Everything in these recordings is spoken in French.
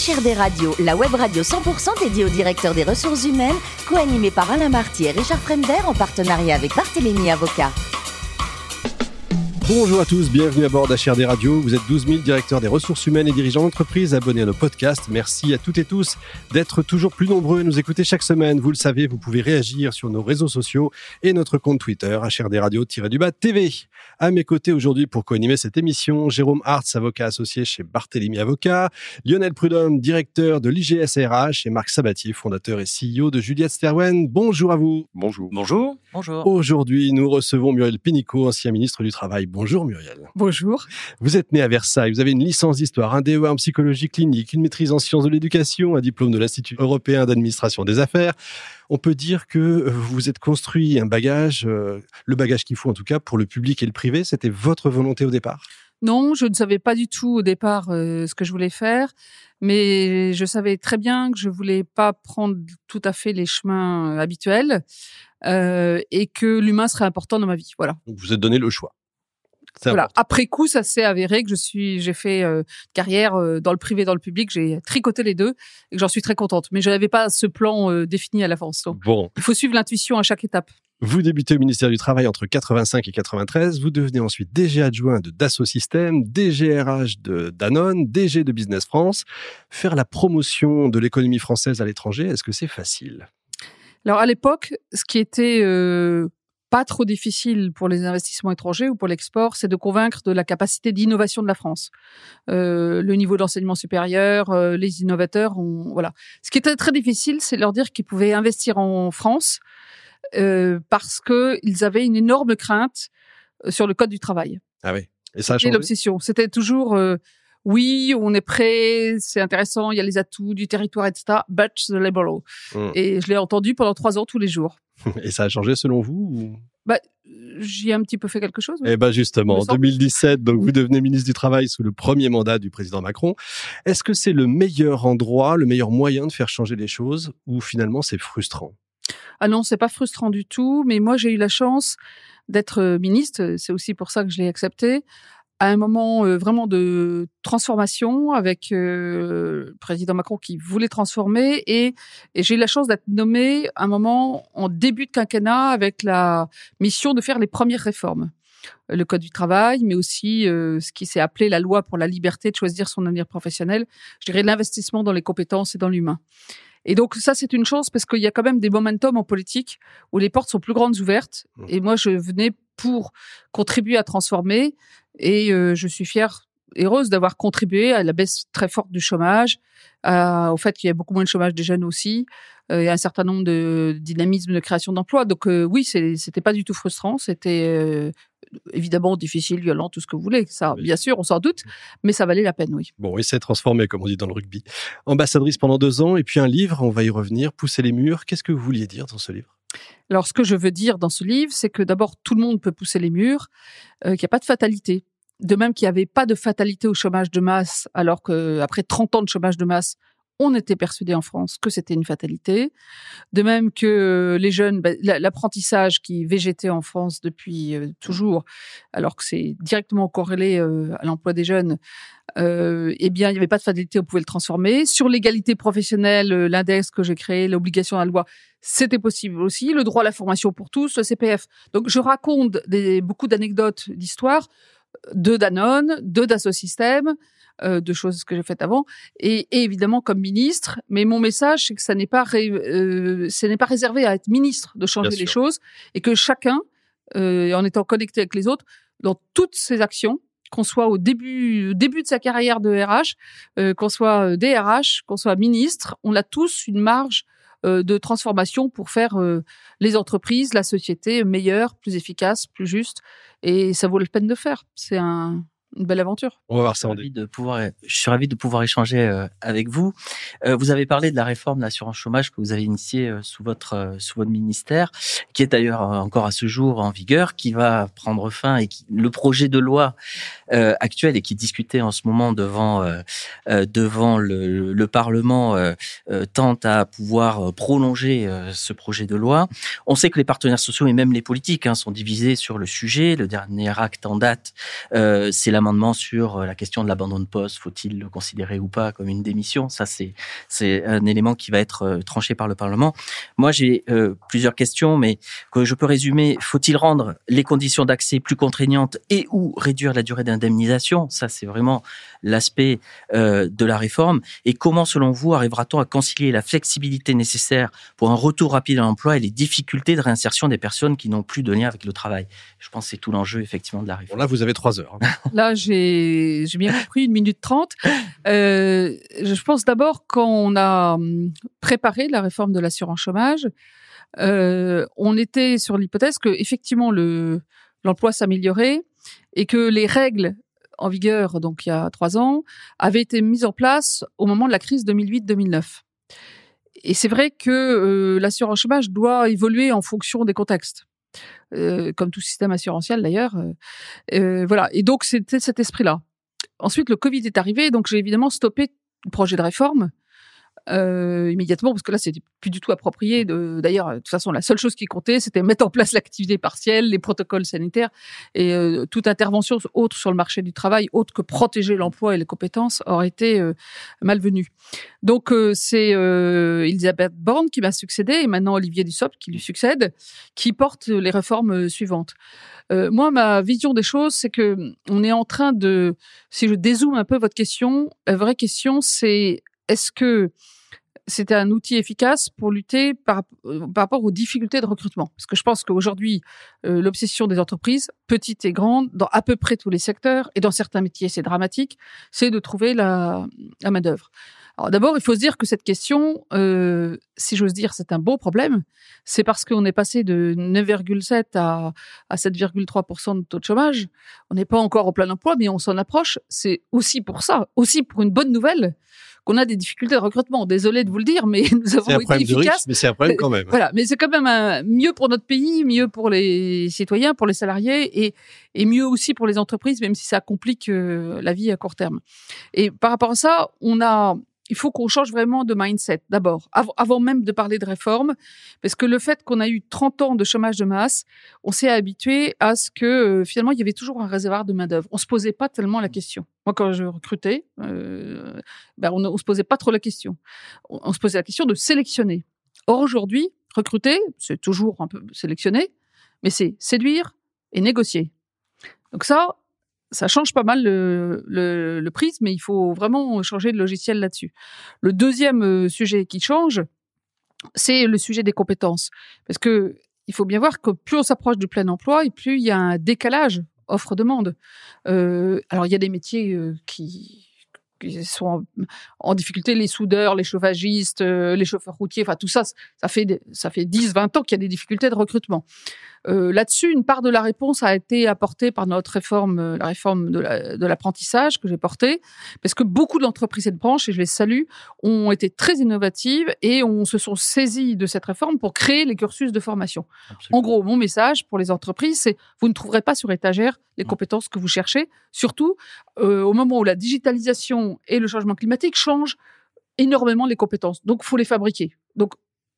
HRD Radio, la web radio 100% dédiée au directeur des ressources humaines, co-animée par Alain Marty et Richard Fremder en partenariat avec Barthélémy Avocat. Bonjour à tous, bienvenue à bord d'HRD Radio. Vous êtes 12 000 directeurs des ressources humaines et dirigeants d'entreprise abonnés à nos podcasts. Merci à toutes et tous d'être toujours plus nombreux à nous écouter chaque semaine. Vous le savez, vous pouvez réagir sur nos réseaux sociaux et notre compte Twitter, HRD Radio-du-bas TV. À mes côtés aujourd'hui pour co-animer cette émission, Jérôme Hartz, avocat associé chez Barthélemy Avocat, Lionel Prudhomme, directeur de l'IGSRH et Marc Sabatier, fondateur et CEO de Juliette Sterwen. Bonjour à vous. Bonjour. Bonjour. Bonjour. Aujourd'hui, nous recevons Muriel Pénicaud, ancien ministre du Travail. Bonjour Muriel. Bonjour. Vous êtes né à Versailles, vous avez une licence d'histoire, un DEA en psychologie clinique, une maîtrise en sciences de l'éducation, un diplôme de l'Institut européen d'administration des affaires. On peut dire que euh, vous êtes construit un bagage, euh, le bagage qu'il faut en tout cas pour le public et le privé. C'était votre volonté au départ? Non, je ne savais pas du tout au départ euh, ce que je voulais faire, mais je savais très bien que je voulais pas prendre tout à fait les chemins habituels et que l'humain serait important dans ma vie. Voilà. Donc vous êtes donné le choix. Voilà. Après coup, ça s'est avéré que je suis, j'ai fait euh, carrière euh, dans le privé, dans le public. J'ai tricoté les deux et que j'en suis très contente. Mais je n'avais pas ce plan euh, défini à l'avance. Bon. Il faut suivre l'intuition à chaque étape. Vous débutez au ministère du Travail entre 85 et 93. Vous devenez ensuite DG adjoint de Dassault Systèmes, DGRH de Danone, DG de Business France. Faire la promotion de l'économie française à l'étranger, est-ce que c'est facile? Alors à l'époque, ce qui était pas trop difficile pour les investissements étrangers ou pour l'export, c'est de convaincre de la capacité d'innovation de la France. Euh, le niveau d'enseignement supérieur, euh, les innovateurs, on, voilà. Ce qui était très difficile, c'est leur dire qu'ils pouvaient investir en France euh, parce qu'ils avaient une énorme crainte euh, sur le code du travail. Ah oui. Et ça a changé? l'obsession. C'était toujours euh, oui, on est prêt, c'est intéressant, il y a les atouts du territoire, etc. But the labor law. Mm. Et je l'ai entendu pendant trois ans tous les jours. Et ça a changé selon vous ou... Bah, j'y ai un petit peu fait quelque chose. oui. Eh ben justement, Me en semble. 2017, donc vous devenez ministre du Travail sous le premier mandat du président Macron. Est-ce que c'est le meilleur endroit, le meilleur moyen de faire changer les choses ou finalement c'est frustrant? Ah non, c'est pas frustrant du tout, mais moi j'ai eu la chance d'être euh, ministre, c'est aussi pour ça que je l'ai accepté, à un moment euh, vraiment de transformation avec euh, le président Macron qui voulait transformer et, et j'ai eu la chance d'être nommé à un moment en début de quinquennat avec la mission de faire les premières réformes. Le code du travail, mais aussi euh, ce qui s'est appelé la loi pour la liberté de choisir son avenir professionnel, je dirais l'investissement dans les compétences et dans l'humain. Et donc ça, c'est une chance parce qu'il y a quand même des momentum en politique où les portes sont plus grandes ouvertes. Mmh. Et moi, je venais pour contribuer à transformer. Et euh, je suis fière, heureuse d'avoir contribué à la baisse très forte du chômage, à- au fait qu'il y a beaucoup moins de chômage des jeunes aussi, euh, et un certain nombre de dynamismes de création d'emplois. Donc euh, oui, c'était pas du tout frustrant. C'était euh, évidemment difficile, violent, tout ce que vous voulez. Ça, Oui. bien sûr, on s'en doute, mais ça valait la peine, oui. Bon, et c'est transformé comme on dit dans le rugby. Ambassadrice pendant deux ans et puis un livre, on va y revenir, Pousser les murs. Qu'est-ce que vous vouliez dire dans ce livre? Alors, ce que je veux dire dans ce livre, c'est que d'abord, tout le monde peut pousser les murs, euh, qu'il n'y a pas de fatalité. De même qu'il n'y avait pas de fatalité au chômage de masse, alors qu'après 30 ans de chômage de masse, on était persuadé en France que c'était une fatalité. De même que euh, les jeunes, la- l'apprentissage qui végétait en France depuis euh, toujours, alors que c'est directement corrélé euh, à l'emploi des jeunes, eh bien, il n'y avait pas de fatalité, on pouvait le transformer. Sur l'égalité professionnelle, l'index que j'ai créé, l'obligation à la loi, c'était possible aussi. Le droit à la formation pour tous, le CPF. Donc, je raconte beaucoup d'anecdotes d'histoire de Danone, de Dassault Systèmes, euh, de choses que j'ai faites avant, et, et évidemment comme ministre. Mais mon message, c'est que ça n'est pas, ré- euh, ce n'est pas réservé à être ministre de changer Bien les sûr. choses, et que chacun, euh, en étant connecté avec les autres, dans toutes ses actions, qu'on soit au début, début de sa carrière de RH, qu'on soit DRH, qu'on soit ministre, on a tous une marge de transformation pour faire les entreprises, la société meilleure, plus efficace, plus juste. Et ça vaut la peine de faire. C'est un, une belle aventure. On va voir Je ça suis en ravi de pouvoir, je suis ravi de pouvoir échanger euh, avec vous. Euh, vous avez parlé de la réforme de l'assurance chômage que vous avez initiée euh, sous votre sous votre ministère, qui est d'ailleurs encore à ce jour en vigueur, qui va prendre fin et qui, le projet de loi actuel et qui est discuté en ce moment devant devant le, le Parlement tente à pouvoir prolonger ce projet de loi. On sait que les partenaires sociaux et même les politiques hein, sont divisés sur le sujet. Le dernier acte en date, c'est la l'amendement sur euh, la question de l'abandon de poste. Faut-il le considérer ou pas comme une démission? Ça, c'est c'est un élément qui va être euh, tranché par le Parlement. Moi, j'ai euh, plusieurs questions, mais que je peux résumer. Faut-il rendre les conditions d'accès plus contraignantes et ou réduire la durée d'indemnisation? Ça, c'est vraiment l'aspect euh, de la réforme. Et comment, selon vous, arrivera-t-on à concilier la flexibilité nécessaire pour un retour rapide à l'emploi et les difficultés de réinsertion des personnes qui n'ont plus de lien avec le travail? Je pense que c'est tout l'enjeu, effectivement, de la réforme. Bon, là, vous avez trois heures. hein. J'ai bien compris, une minute trente. Euh, je pense d'abord quand on a hum, préparé la réforme de l'assurance chômage, euh, on était sur l'hypothèse que effectivement le l'emploi s'améliorait et que les règles en vigueur, donc il y a trois ans, avaient été mises en place au moment de la crise 2008-2009. Et c'est vrai que euh, l'assurance chômage doit évoluer en fonction des contextes, Euh, comme tout système assurantiel d'ailleurs. Euh, euh, voilà. Et donc, c'était cet esprit-là. Ensuite, le Covid est arrivé, donc j'ai évidemment stoppé le projet de réforme euh, immédiatement, parce que là, c'était plus du tout approprié. D'ailleurs, de toute façon, la seule chose qui comptait, c'était mettre en place l'activité partielle, les protocoles sanitaires et euh, toute intervention autre sur le marché du travail, autre que protéger l'emploi et les compétences, aurait été euh, malvenue. Donc, c'est Elisabeth Borne qui m'a succédé et maintenant Olivier Dussopt qui lui succède, qui porte les réformes suivantes. Moi, ma vision des choses, c'est que on est en train de, si je dézoome un peu votre question, la vraie question, c'est est-ce que c'était un outil efficace pour lutter par, euh, par rapport aux difficultés de recrutement? Parce que je pense qu'aujourd'hui, euh, l'obsession des entreprises, petites et grandes, dans à peu près tous les secteurs, et dans certains métiers, c'est dramatique, c'est de trouver la, la main-d'œuvre. Alors d'abord, il faut se dire que cette question, euh, si j'ose dire, c'est un beau problème. C'est parce qu'on est passé de 9,7 à, à 7,3 de taux de chômage. On n'est pas encore au plein emploi, mais on s'en approche. C'est aussi pour ça, aussi pour une bonne nouvelle, qu'on a des difficultés de recrutement. Désolé de vous le dire, mais nous C'est avons un été problème de efficaces. riches, mais c'est un problème quand même. Voilà, mais c'est quand même un- mieux pour notre pays, mieux pour les citoyens, pour les salariés et, et mieux aussi pour les entreprises, même si ça complique euh, la vie à court terme. Et par rapport à ça, on a, il faut qu'on change vraiment de mindset d'abord, av- avant même de parler de réforme, parce que le fait qu'on a eu 30 ans de chômage de masse, on s'est habitué à ce que euh, finalement il y avait toujours un réservoir de main d'œuvre. On se posait pas tellement la question. Moi, quand je recrutais, euh, ben on, ne- se posait pas trop la question. On, on se posait la question de sélectionner. Or aujourd'hui, recruter, c'est toujours un peu sélectionner, mais c'est séduire et négocier. Donc ça, ça change pas mal le, le, le prisme, mais il faut vraiment changer de logiciel là-dessus. Le deuxième euh, sujet qui change, c'est le sujet des compétences. Parce que il faut bien voir que plus on s'approche du plein emploi, et plus il y a un décalage offre-demande. Euh, alors il y a des métiers euh, qui qui sont en, en difficulté, les soudeurs, les chauffagistes, euh, les chauffeurs routiers, enfin tout ça, ça fait, ça fait 10, 20 ans qu'il y a des difficultés de recrutement. Euh, Là-dessus, une part de la réponse a été apportée par notre réforme, euh, la réforme de la- de l'apprentissage que j'ai portée, parce que beaucoup d'entreprises et de branches, et je les salue, ont été très innovatives et on se sont saisies de cette réforme pour créer les cursus de formation. En gros, mon message pour les entreprises, c'est vous ne trouverez pas sur étagère les compétences que vous cherchez, surtout euh, au moment où la digitalisation et le changement climatique changent énormément les compétences. Donc, faut les fabriquer. Donc,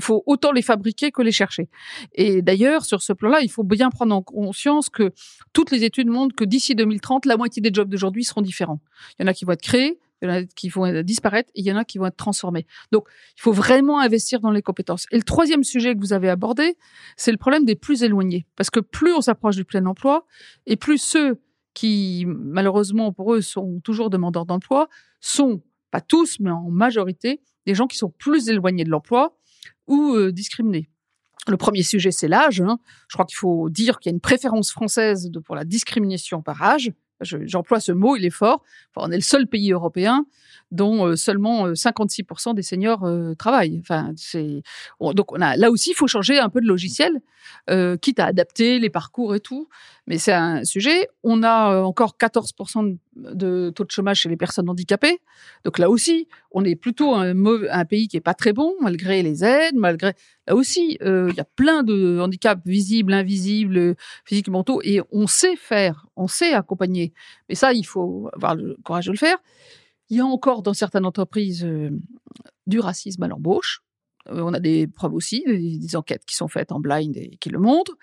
faut autant les fabriquer que les chercher. Et d'ailleurs, sur ce plan-là, il faut bien prendre en conscience que toutes les études montrent que d'ici 2030, la moitié des jobs d'aujourd'hui seront différents. Il y en a qui vont être créés, il y en a qui vont disparaître, et il y en a qui vont être transformés. Donc, il faut vraiment investir dans les compétences. Et le troisième sujet que vous avez abordé, c'est le problème des plus éloignés. Parce que plus on s'approche du plein emploi, et plus ceux qui, malheureusement pour eux, sont toujours demandeurs d'emploi, sont, pas tous, mais en majorité, des gens qui sont plus éloignés de l'emploi ou euh, discriminés. Le premier sujet, c'est l'âge. hein. Je crois qu'il faut dire qu'il y a une préférence française pour la discrimination par âge. Je- J'emploie ce mot, il est fort. Enfin, on est le seul pays européen dont euh, seulement euh, 56% des seniors euh, travaillent. Enfin, c'est on- donc on a là aussi, il faut changer un peu de logiciel, euh, quitte à adapter les parcours et tout. Mais c'est un sujet. On a euh, encore 14% de, taux de chômage chez les personnes handicapées. Donc là aussi, on est plutôt un, pays qui est pas très bon, malgré les aides, malgré là aussi, euh, il y a plein de handicaps visibles, invisibles, euh, physiques, mentaux, et on sait faire, on sait accompagner. Mais ça, il faut avoir le courage de le faire. Il y a encore dans certaines entreprises euh, du racisme à l'embauche. Euh, on a des preuves aussi, des, enquêtes qui sont faites en blind et qui le montrent.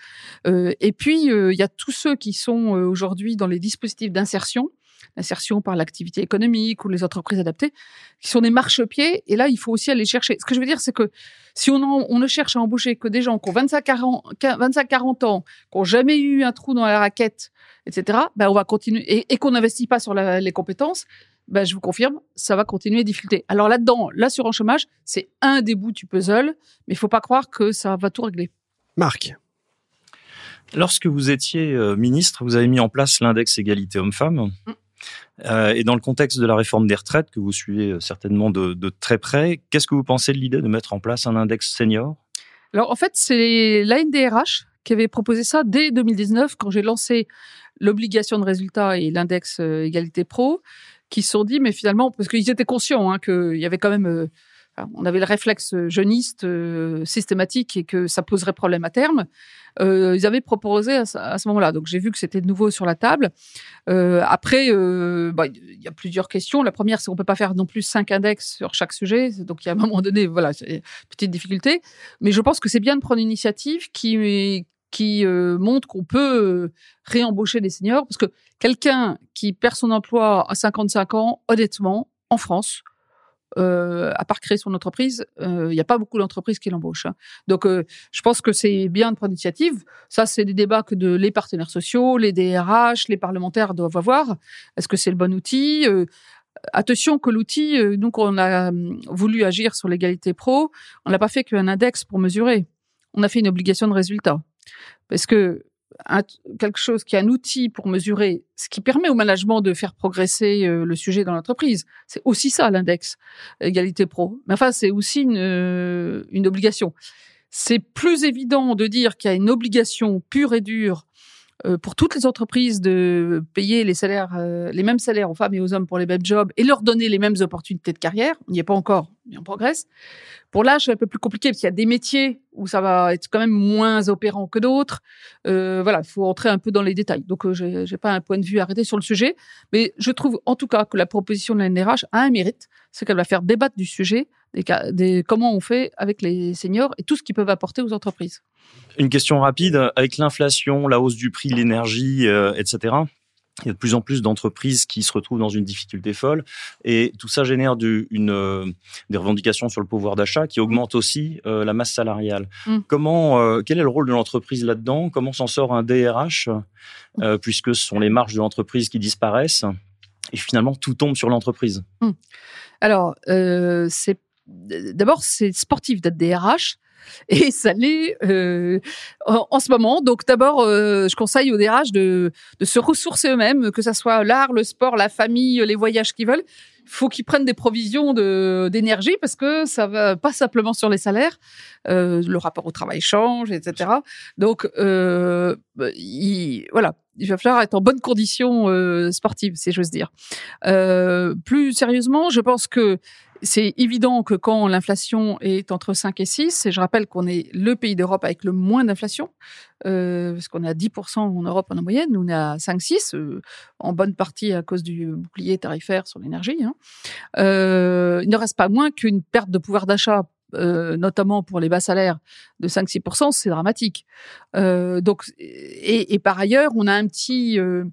Euh, et puis, il y a tous ceux qui sont aujourd'hui dans les dispositifs d'insertion l'insertion par l'activité économique ou les entreprises adaptées, qui sont des marchepieds. Et là, il faut aussi aller chercher. Ce que je veux dire, c'est que si on, on ne cherche à embaucher que des gens qui ont 25-40 ans, qui n'ont jamais eu un trou dans la raquette, etc., ben on va continuer et, qu'on n'investit pas sur les compétences. Ben, je vous confirme, ça va continuer à difficulté. Alors là-dedans, l'assurance chômage, c'est un des bouts du puzzle, mais il faut pas croire que ça va tout régler. Marc. Lorsque vous étiez euh, ministre, vous avez mis en place l'index égalité homme-femme. Mm. Euh, et dans le contexte de la réforme des retraites, que vous suivez euh, certainement de, très près, qu'est-ce que vous pensez de l'idée de mettre en place un index senior? Alors en fait, c'est l'ANDRH qui avait proposé ça dès 2019, quand j'ai lancé l'obligation de résultat et l'index égalité pro, qui se sont dit, mais finalement, parce qu'ils étaient conscients hein, qu'il y avait quand même on avait le réflexe jeuniste euh, systématique et que ça poserait problème à terme. Euh, ils avaient proposé à, ce moment-là. Donc j'ai vu que c'était de nouveau sur la table. Euh, après, bah, il y a plusieurs questions. La première, c'est qu'on peut pas faire non plus cinq index sur chaque sujet. Donc il y a un moment donné, voilà, une petite difficulté. Mais je pense que c'est bien de prendre une initiative qui qui montre qu'on peut réembaucher des seniors parce que quelqu'un qui perd son emploi à 55 ans, honnêtement, en France, euh, à part créer son entreprise, euh, il n'y a pas beaucoup d'entreprises qui l'embauchent. Hein. Donc, euh, je pense que c'est bien de prendre l'initiative. Ça, c'est des débats que les partenaires sociaux, les DRH, les parlementaires doivent avoir. Est-ce que c'est le bon outil Attention que l'outil, nous, on a voulu agir sur l'égalité pro, on n'a pas fait qu'un index pour mesurer. On a fait une obligation de résultat. Parce que quelque chose qui est un outil pour mesurer ce qui permet au management de faire progresser euh, le sujet dans l'entreprise. C'est aussi ça l'index égalité pro. Mais enfin, c'est aussi une, euh, une obligation. C'est plus évident de dire qu'il y a une obligation pure et dure pour toutes les entreprises de payer les salaires, les mêmes salaires aux femmes et aux hommes pour les mêmes jobs et leur donner les mêmes opportunités de carrière. On n'y est pas encore, mais on progresse. Pour l'âge, c'est un peu plus compliqué parce qu'il y a des métiers où ça va être quand même moins opérant que d'autres. Euh, voilà, il faut entrer un peu dans les détails. Donc, euh, j'ai pas un point de vue arrêté sur le sujet, mais je trouve en tout cas que la proposition de la NRH a un mérite, c'est qu'elle va faire débattre du sujet, des, des, comment on fait avec les seniors et tout ce qu'ils peuvent apporter aux entreprises. Une question rapide, avec l'inflation, la hausse du prix de l'énergie, euh, etc. Il y a de plus en plus d'entreprises qui se retrouvent dans une difficulté folle et tout ça génère une, euh, des revendications sur le pouvoir d'achat qui augmentent aussi euh, la masse salariale. Mm. Comment, euh, quel est le rôle de l'entreprise là-dedans? Comment s'en sort un DRH puisque ce sont les marges de l'entreprise qui disparaissent et finalement tout tombe sur l'entreprise? Mm. Alors, c'est d'abord c'est sportif d'être DRH et ça l'est euh, en, ce moment. Donc d'abord, euh, je conseille aux DRH de, se ressourcer eux-mêmes, que ça soit l'art, le sport, la famille, les voyages qu'ils veulent. Il faut qu'ils prennent des provisions d'énergie parce que ça va pas simplement sur les salaires. Euh, le rapport au travail change, etc. Donc il, voilà, il va falloir être en bonne condition sportive, si j'ose dire. Plus sérieusement, je pense que c'est évident que quand l'inflation est entre 5 et 6, et je rappelle qu'on est le pays d'Europe avec le moins d'inflation, euh, parce qu'on est à 10% en Europe en moyenne, nous on est à 5-6, euh, en bonne partie à cause du bouclier tarifaire sur l'énergie. Hein. Euh, il ne reste pas moins qu'une perte de pouvoir d'achat euh, notamment pour les bas salaires, de 5-6%, c'est dramatique. Euh, donc, et, par ailleurs, on a un petit, euh,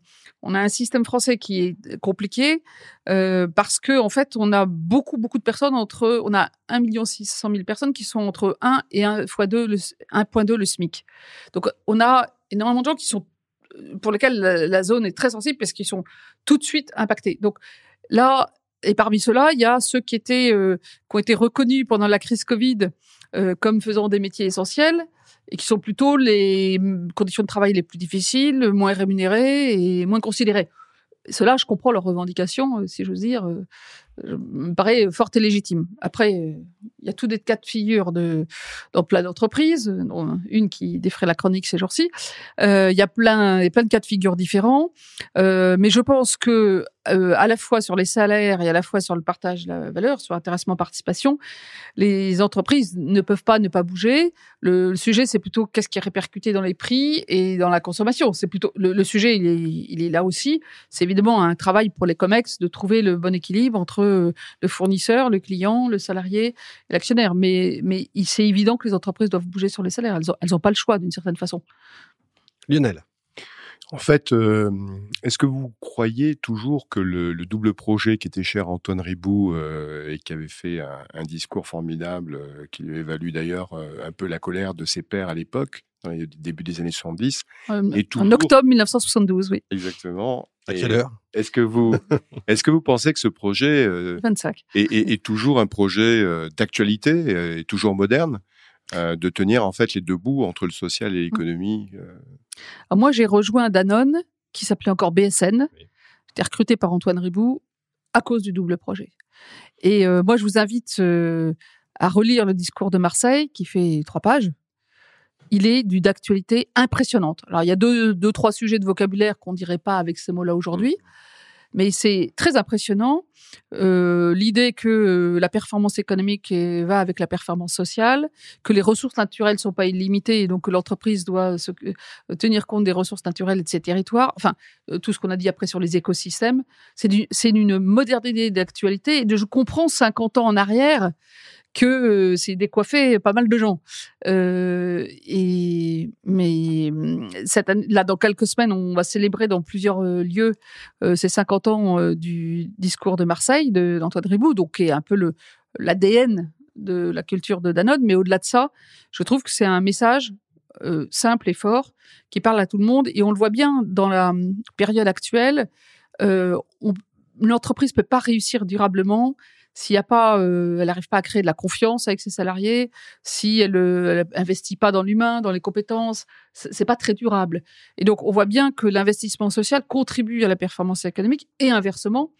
on a un système français qui est compliqué parce que en fait, on a beaucoup beaucoup de personnes entre, on a 1 million 600 000 personnes qui sont entre 1 et 1 fois 2 le 1.2 le SMIC. Donc, on a énormément de gens qui sont pour lesquels la, la zone est très sensible parce qu'ils sont tout de suite impactés. Donc là, et parmi ceux-là, il y a ceux qui euh, ont été reconnus pendant la crise Covid euh, comme faisant des métiers essentiels et qui sont plutôt les conditions de travail les plus difficiles, moins rémunérées et moins considérées. Cela, je comprends leurs revendications, euh, si j'ose dire, me paraît forte et légitime. Après, il y a tous des cas de figure dans plein d'entreprises, dont une qui défrait la chronique ces jours-ci. il y a plein, plein de cas de figure différents. mais je pense que euh, à la fois sur les salaires et à la fois sur le partage de la valeur, sur l'intéressement participation, les entreprises ne peuvent pas ne pas bouger. Le, sujet, c'est plutôt qu'est-ce qui est répercuté dans les prix et dans la consommation. C'est plutôt le, sujet, il est, il est là aussi. C'est évidemment un travail pour les comex de trouver le bon équilibre entre le fournisseur, le client, le salarié et l'actionnaire. Mais, mais c'est évident que les entreprises doivent bouger sur les salaires. Elles n'ont elles ont pas le choix d'une certaine façon. Lionel. En fait, euh, est-ce que vous croyez toujours que le, le, double projet qui était cher à Antoine Ribou euh, et qui avait fait un, un discours formidable, euh, qui lui avait valu d'ailleurs euh, un peu la colère de ses pairs à l'époque, dans les débuts des années 70. Euh, Et toujours- En octobre 1972, oui, Exactement. À quelle heure? Est-ce que vous, est-ce que vous pensez que ce projet euh, 25. est, est- est toujours un projet euh, d'actualité, euh, est toujours moderne, euh, de tenir en fait les deux bouts entre le social et l'économie euh, Alors moi, j'ai rejoint Danone, qui s'appelait encore BSN. Oui. J'étais recruté par Antoine Ribou à cause du double projet. Et euh, moi, je vous invite euh, à relire le discours de Marseille, qui fait trois pages. Il est d'une actualité impressionnante. Alors, il y a deux, deux trois sujets de vocabulaire qu'on dirait pas avec ces mots-là aujourd'hui, mais c'est très impressionnant. Euh, L'idée que euh, la performance économique va avec la performance sociale, que les ressources naturelles sont pas illimitées et donc que l'entreprise doit se, euh, tenir compte des ressources naturelles et de ses territoires. Enfin, tout ce qu'on a dit après sur les écosystèmes, c'est du- c'est une modernité d'actualité. Je comprends 50 ans en arrière que euh, c'est décoiffé pas mal de gens. Euh, et mais hum, cette année, là, dans quelques semaines, on va célébrer dans plusieurs euh, lieux ces 50 ans du discours de Marseille d'Antoine Ribou, donc qui est un peu le l'ADN de la culture de Danone. Mais au-delà de ça, je trouve que c'est un message simple et fort qui parle à tout le monde. Et on le voit bien dans la hum, période actuelle. L'entreprise peut pas réussir durablement s'il y a pas, euh, elle n'arrive pas à créer de la confiance avec ses salariés, si elle, euh, elle investit pas dans l'humain, dans les compétences, c'est pas très durable. Et donc on voit bien que l'investissement social contribue à la performance économique et inversement,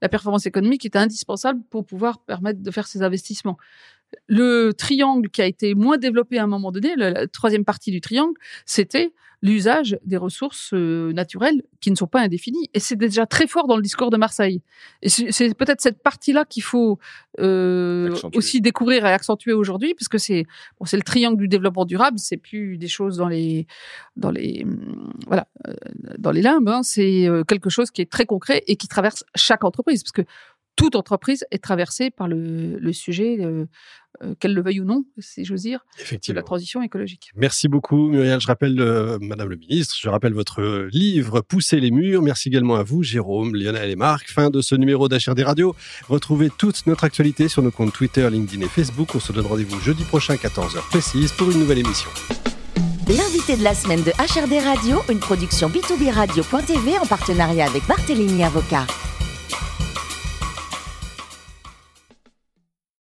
la performance économique est indispensable pour pouvoir permettre de faire ces investissements. Le triangle qui a été moins développé à un moment donné, la, troisième partie du triangle, c'était l'usage des ressources euh, naturelles qui ne sont pas indéfinies. Et c'est déjà très fort dans le discours de Marseille. Et c'est peut-être cette partie-là qu'il faut euh, aussi découvrir et accentuer aujourd'hui, parce que c'est bon, c'est le triangle du développement durable. C'est plus des choses dans les dans les hum, voilà euh, dans les limbes. hein. c'est euh, quelque chose qui est très concret et qui traverse chaque entreprise, parce que toute entreprise est traversée par le, le sujet, euh, euh, qu'elle le veuille ou non, si j'ose dire, de la transition écologique. Merci beaucoup, Muriel. Je rappelle, euh, Madame le Ministre, je rappelle votre livre Pousser les murs. Merci également à vous, Jérôme, Lionel et Marc. Fin de ce numéro d'HRD Radio. Retrouvez toute notre actualité sur nos comptes Twitter, LinkedIn et Facebook. On se donne rendez-vous jeudi prochain, 14h précise, pour une nouvelle émission. L'invité de la semaine de HRD Radio, une production b2b radio.tv en partenariat avec Barthélémy Avocat.